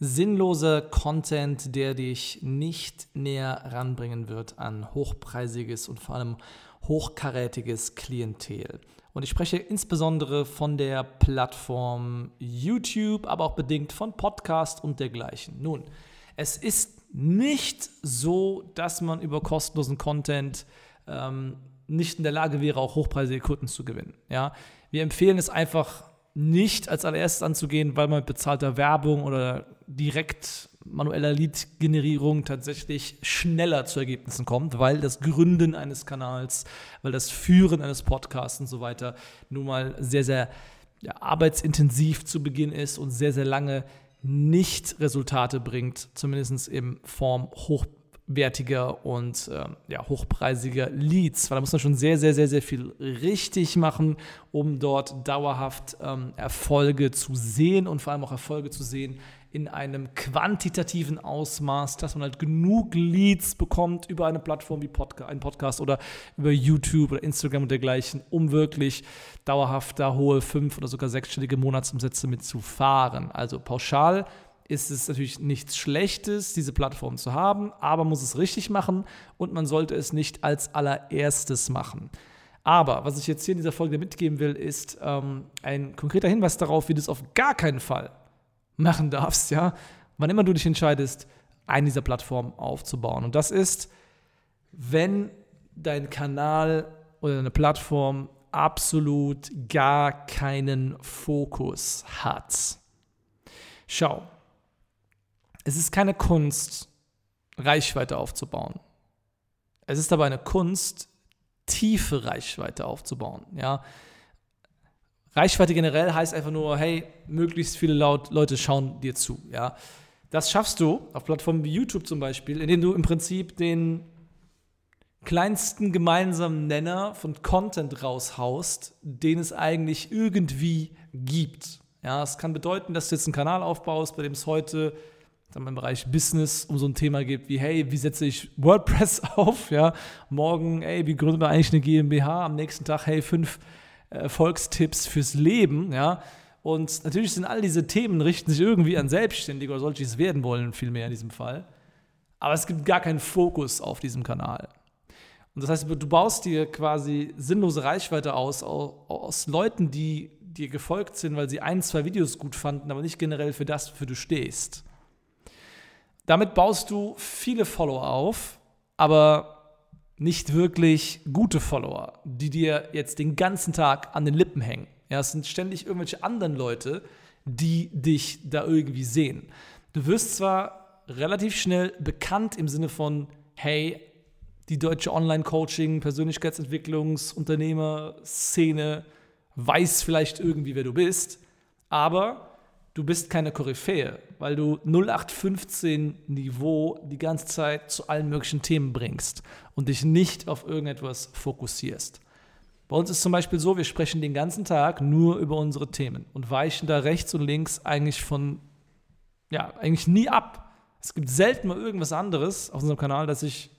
sinnloser Content, der dich nicht näher ranbringen wird an hochpreisiges und vor allem hochkarätiges Klientel. Und ich spreche insbesondere von der Plattform YouTube, aber auch bedingt von Podcast und dergleichen. Nun, es ist nicht so, dass man über kostenlosen Content ähm, nicht in der Lage wäre, auch hochpreisige Kunden zu gewinnen. Ja? Wir empfehlen es einfach nicht als allererstes anzugehen, weil man mit bezahlter Werbung oder direkt manueller Lead-Generierung tatsächlich schneller zu Ergebnissen kommt, weil das Gründen eines Kanals, weil das Führen eines Podcasts und so weiter nun mal sehr, sehr ja, arbeitsintensiv zu Beginn ist und sehr, sehr lange nicht Resultate bringt, zumindest in Form hoch wertiger und äh, ja, hochpreisiger Leads, weil da muss man schon sehr, sehr, sehr, sehr viel richtig machen, um dort dauerhaft ähm, Erfolge zu sehen und vor allem auch Erfolge zu sehen in einem quantitativen Ausmaß, dass man halt genug Leads bekommt über eine Plattform wie Podca ein Podcast oder über YouTube oder Instagram und dergleichen, um wirklich dauerhaft da hohe fünf- oder sogar sechsstellige Monatsumsätze mitzufahren. Also pauschal ist es natürlich nichts Schlechtes, diese Plattform zu haben, aber man muss es richtig machen und man sollte es nicht als allererstes machen. Aber was ich jetzt hier in dieser Folge mitgeben will, ist ähm, ein konkreter Hinweis darauf, wie du es auf gar keinen Fall machen darfst, ja, wann immer du dich entscheidest, eine dieser Plattformen aufzubauen. Und das ist, wenn dein Kanal oder deine Plattform absolut gar keinen Fokus hat. Schau, es ist keine Kunst, Reichweite aufzubauen. Es ist aber eine Kunst, tiefe Reichweite aufzubauen. Ja? Reichweite generell heißt einfach nur, hey, möglichst viele Leute schauen dir zu. Ja? Das schaffst du auf Plattformen wie YouTube zum Beispiel, indem du im Prinzip den kleinsten gemeinsamen Nenner von Content raushaust, den es eigentlich irgendwie gibt. Ja, es kann bedeuten, dass du jetzt einen Kanal aufbaust, bei dem es heute sagen wir, im Bereich Business um so ein Thema geht wie, hey, wie setze ich WordPress auf? Ja, morgen, hey, wie gründet man eigentlich eine GmbH? Am nächsten Tag, hey, fünf Erfolgstipps fürs Leben, ja. Und natürlich sind all diese Themen richten sich irgendwie an Selbstständige oder solche, die es werden wollen, vielmehr in diesem Fall. Aber es gibt gar keinen Fokus auf diesem Kanal. Und das heißt, du baust dir quasi sinnlose Reichweite aus, aus Leuten, die dir gefolgt sind, weil sie ein, zwei Videos gut fanden, aber nicht generell für das, für du stehst. Damit baust du viele Follower auf, aber nicht wirklich gute Follower, die dir jetzt den ganzen Tag an den Lippen hängen. Ja, es sind ständig irgendwelche anderen Leute, die dich da irgendwie sehen. Du wirst zwar relativ schnell bekannt im Sinne von, hey, die deutsche Online-Coaching, Persönlichkeitsentwicklungs-, Unternehmer-Szene weiß vielleicht irgendwie, wer du bist, aber du bist keine Koryphäe, weil du 0815 Niveau die ganze Zeit zu allen möglichen Themen bringst und dich nicht auf irgendetwas fokussierst. Bei uns ist zum Beispiel so, wir sprechen den ganzen Tag nur über unsere Themen und weichen da rechts und links eigentlich von, ja, eigentlich nie ab. Es gibt selten mal irgendwas anderes auf unserem Kanal, das sich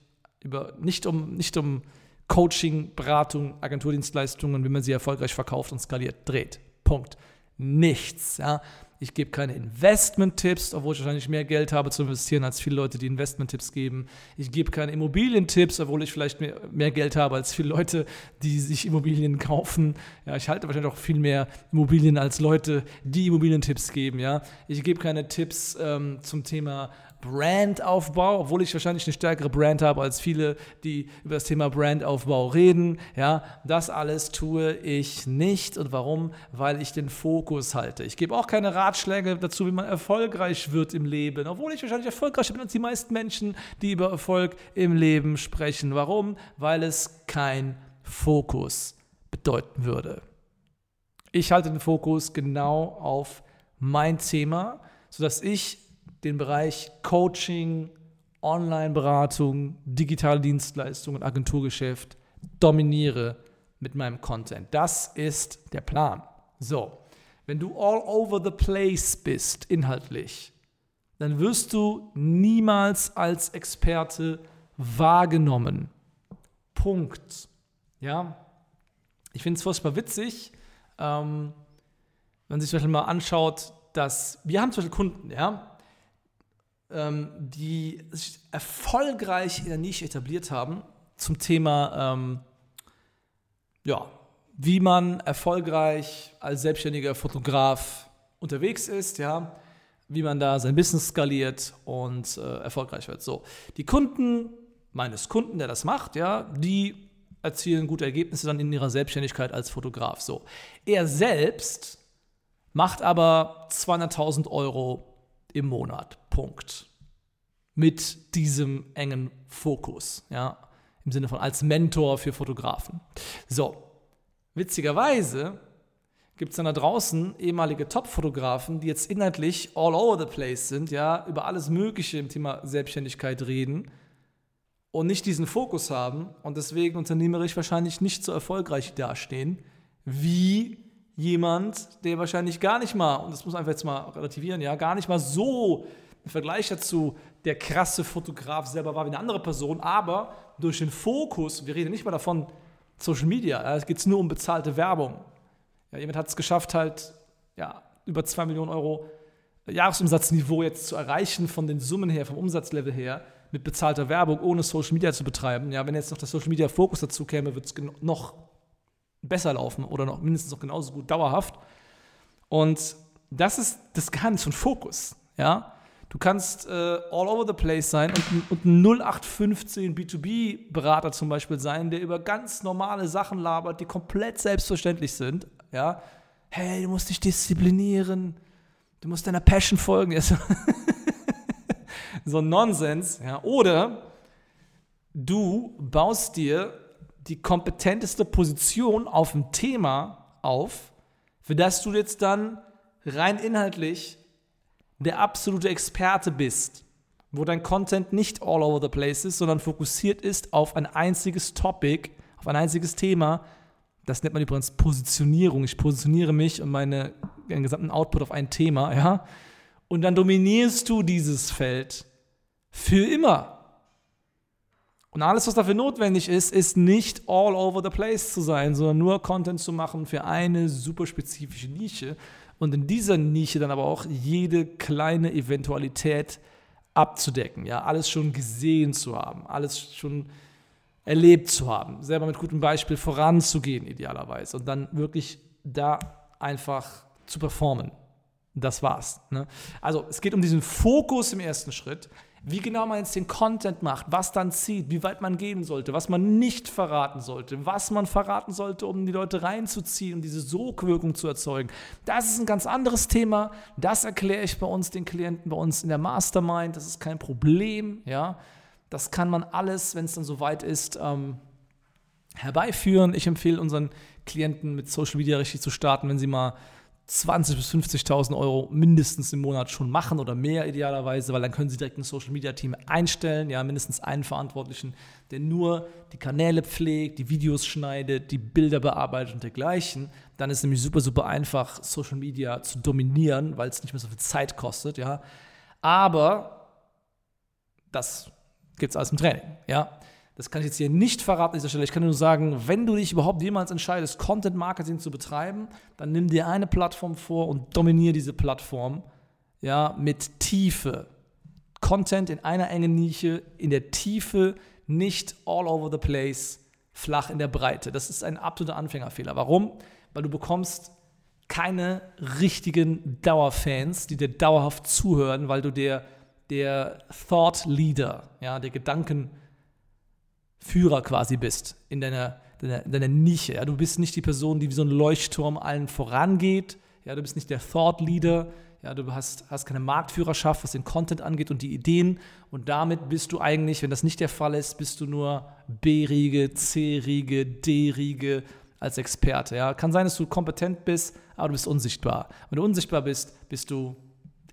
über, nicht um, nicht um Coaching, Beratung, Agenturdienstleistungen, wie man sie erfolgreich verkauft und skaliert, dreht. Punkt. Nichts. Ja. Ich gebe keine Investment-Tipps, obwohl ich wahrscheinlich mehr Geld habe zu investieren als viele Leute, die Investment-Tipps geben. Ich gebe keine Immobilientipps, obwohl ich vielleicht mehr, mehr, Geld habe als viele Leute, die sich Immobilien kaufen. Ja, ich halte wahrscheinlich auch viel mehr Immobilien als Leute, die Immobilientipps geben. Ja, ich gebe keine Tipps ähm, zum Thema Brandaufbau, obwohl ich wahrscheinlich eine stärkere Brand habe als viele, die über das Thema Brandaufbau reden. Ja, das alles tue ich nicht. Und warum? Weil ich den Fokus halte. Ich gebe auch keine Ratschläge dazu, wie man erfolgreich wird im Leben, obwohl ich wahrscheinlich erfolgreicher bin als die meisten Menschen, die über Erfolg im Leben sprechen. Warum? Weil es kein Fokus bedeuten würde. Ich halte den Fokus genau auf mein Thema, sodass ich den Bereich Coaching, Online-Beratung, digitale Dienstleistungen, Agenturgeschäft dominiere mit meinem Content. Das ist der Plan. So, wenn du all over the place bist, inhaltlich, dann wirst du niemals als Experte wahrgenommen. Punkt. Ja, ich finde es furchtbar witzig, ähm, wenn man sich zum Beispiel mal anschaut, dass wir haben zum Beispiel Kunden, ja, ähm, die sich erfolgreich in der Nische etabliert haben zum Thema, ähm, ja, wie man erfolgreich als selbstständiger Fotograf unterwegs ist, ja, wie man da sein Business skaliert und äh, erfolgreich wird. So, die Kunden meines Kunden, der das macht, ja, die erzielen gute Ergebnisse dann in ihrer Selbstständigkeit als Fotograf. So, er selbst macht aber 200.000 Euro im Monat. Punkt. Mit diesem engen Fokus, ja, im Sinne von als Mentor für Fotografen. So, witzigerweise gibt es dann da draußen ehemalige Top-Fotografen, die jetzt inhaltlich all over the place sind, ja, über alles Mögliche im Thema Selbstständigkeit reden und nicht diesen Fokus haben und deswegen unternehmerisch wahrscheinlich nicht so erfolgreich dastehen, wie jemand, der wahrscheinlich gar nicht mal, und das muss man einfach jetzt mal relativieren, ja, gar nicht mal so im Vergleich dazu der krasse Fotograf selber war wie eine andere Person, aber durch den Fokus, wir reden nicht mal davon, Social Media, es geht nur um bezahlte Werbung. Ja, jemand hat es geschafft, halt ja, über 2 Millionen Euro Jahresumsatzniveau jetzt zu erreichen, von den Summen her, vom Umsatzlevel her, mit bezahlter Werbung, ohne Social Media zu betreiben. Ja, wenn jetzt noch der Social Media Fokus dazu käme, wird es noch besser laufen oder noch mindestens noch genauso gut dauerhaft. Und das ist das Geheimnis von Fokus. Ja? Du kannst äh, all over the place sein und, ein 0815 B2B-Berater zum Beispiel sein, der über ganz normale Sachen labert, die komplett selbstverständlich sind. Ja? Hey, du musst dich disziplinieren, du musst deiner Passion folgen. so ein Nonsens. Ja? Oder du baust dir die kompetenteste Position auf ein Thema auf, für das du jetzt dann rein inhaltlich der absolute Experte bist, wo dein Content nicht all over the place ist, sondern fokussiert ist auf ein einziges Topic, auf ein einziges Thema. Das nennt man übrigens Positionierung. Ich positioniere mich und meine, meinen gesamten Output auf ein Thema, ja. Und dann dominierst du dieses Feld für immer. Und alles, was dafür notwendig ist, ist nicht all over the place zu sein, sondern nur Content zu machen für eine super spezifische Nische und in dieser Nische dann aber auch jede kleine Eventualität abzudecken, ja, alles schon gesehen zu haben, alles schon erlebt zu haben, selber mit gutem Beispiel voranzugehen idealerweise und dann wirklich da einfach zu performen. Das war's. Ne? Also es geht um diesen Fokus im ersten Schritt wie genau man jetzt den Content macht, was dann zieht, wie weit man gehen sollte, was man nicht verraten sollte, was man verraten sollte, um die Leute reinzuziehen, um diese Sogwirkung zu erzeugen. Das ist ein ganz anderes Thema. Das erkläre ich bei uns den Klienten, bei uns in der Mastermind. Das ist kein Problem. Ja, das kann man alles, wenn es dann soweit ist, ähm, herbeiführen. Ich empfehle unseren Klienten mit Social Media richtig zu starten, wenn sie mal 20.000 bis 50.000 Euro mindestens im Monat schon machen oder mehr idealerweise, weil dann können Sie direkt ein Social Media Team einstellen, ja, mindestens einen Verantwortlichen, der nur die Kanäle pflegt, die Videos schneidet, die Bilder bearbeitet und dergleichen. Dann ist es nämlich super, super einfach, Social Media zu dominieren, weil es nicht mehr so viel Zeit kostet, ja. Aber das gibt es alles im Training, ja. Das kann ich jetzt hier nicht verraten an dieser Stelle. Ich kann nur sagen, wenn du dich überhaupt jemals entscheidest, Content Marketing zu betreiben, dann nimm dir eine Plattform vor und dominiere diese Plattform ja, mit Tiefe. Content in einer engen Nische, in der Tiefe, nicht all over the place, flach in der Breite. Das ist ein absoluter Anfängerfehler. Warum? Weil du bekommst keine richtigen Dauerfans, die dir dauerhaft zuhören, weil du der, der Thought Leader, ja, der Gedankenführer quasi bist in deiner, deiner, deiner Nische. Ja. Du bist nicht die Person, die wie so ein Leuchtturm allen vorangeht. Ja, du bist nicht der Thought Leader, ja, du hast, hast keine Marktführerschaft, was den Content angeht und die Ideen. Und damit bist du eigentlich, wenn das nicht der Fall ist, bist du nur B-Riege, C-Riege, D-Riege als Experte. Ja. Kann sein, dass du kompetent bist, aber du bist unsichtbar. Wenn du unsichtbar bist, bist du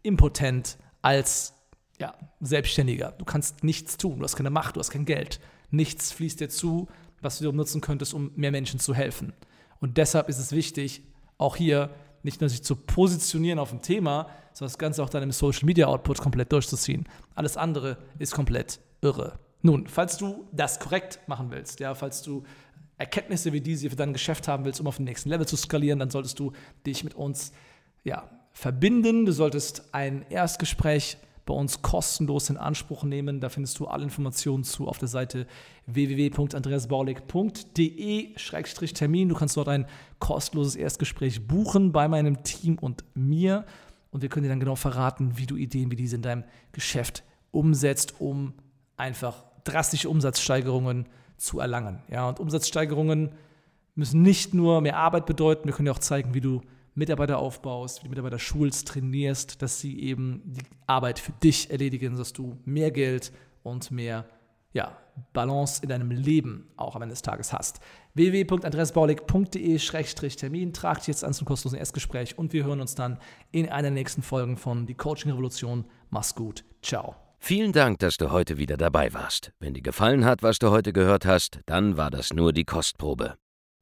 impotent als ja, Selbstständiger. Du kannst nichts tun, du hast keine Macht, du hast kein Geld. Nichts fließt dir zu, was du nutzen könntest, um mehr Menschen zu helfen. Und deshalb ist es wichtig, auch hier nicht nur sich zu positionieren auf ein Thema, sondern das Ganze auch dann im Social Media Output komplett durchzuziehen. Alles andere ist komplett irre. Nun, falls du das korrekt machen willst, ja, falls du Erkenntnisse wie diese für dein Geschäft haben willst, um auf den nächsten Level zu skalieren, dann solltest du dich mit uns ja, verbinden. Du solltest ein Erstgespräch bei uns kostenlos in Anspruch nehmen. Da findest du alle Informationen zu auf der Seite www.andreasbaulig.de-termin. Du kannst dort ein kostenloses Erstgespräch buchen bei meinem Team und mir. Und wir können dir dann genau verraten, wie du Ideen wie diese in deinem Geschäft umsetzt, um einfach drastische Umsatzsteigerungen zu erlangen. Ja, und Umsatzsteigerungen müssen nicht nur mehr Arbeit bedeuten, wir können dir auch zeigen, wie du Mitarbeiter aufbaust, wie du Mitarbeiter schulst, trainierst, dass sie eben die Arbeit für dich erledigen, dass du mehr Geld und mehr ja, Balance in deinem Leben auch am Ende des Tages hast. www.andreasbaulig.de-termin. Trag dich jetzt an zum kostenlosen Erstgespräch und wir hören uns dann in einer der nächsten Folgen von Die Coaching Revolution. Mach's gut. Ciao. Vielen Dank, dass du heute wieder dabei warst. Wenn dir gefallen hat, was du heute gehört hast, dann war das nur die Kostprobe.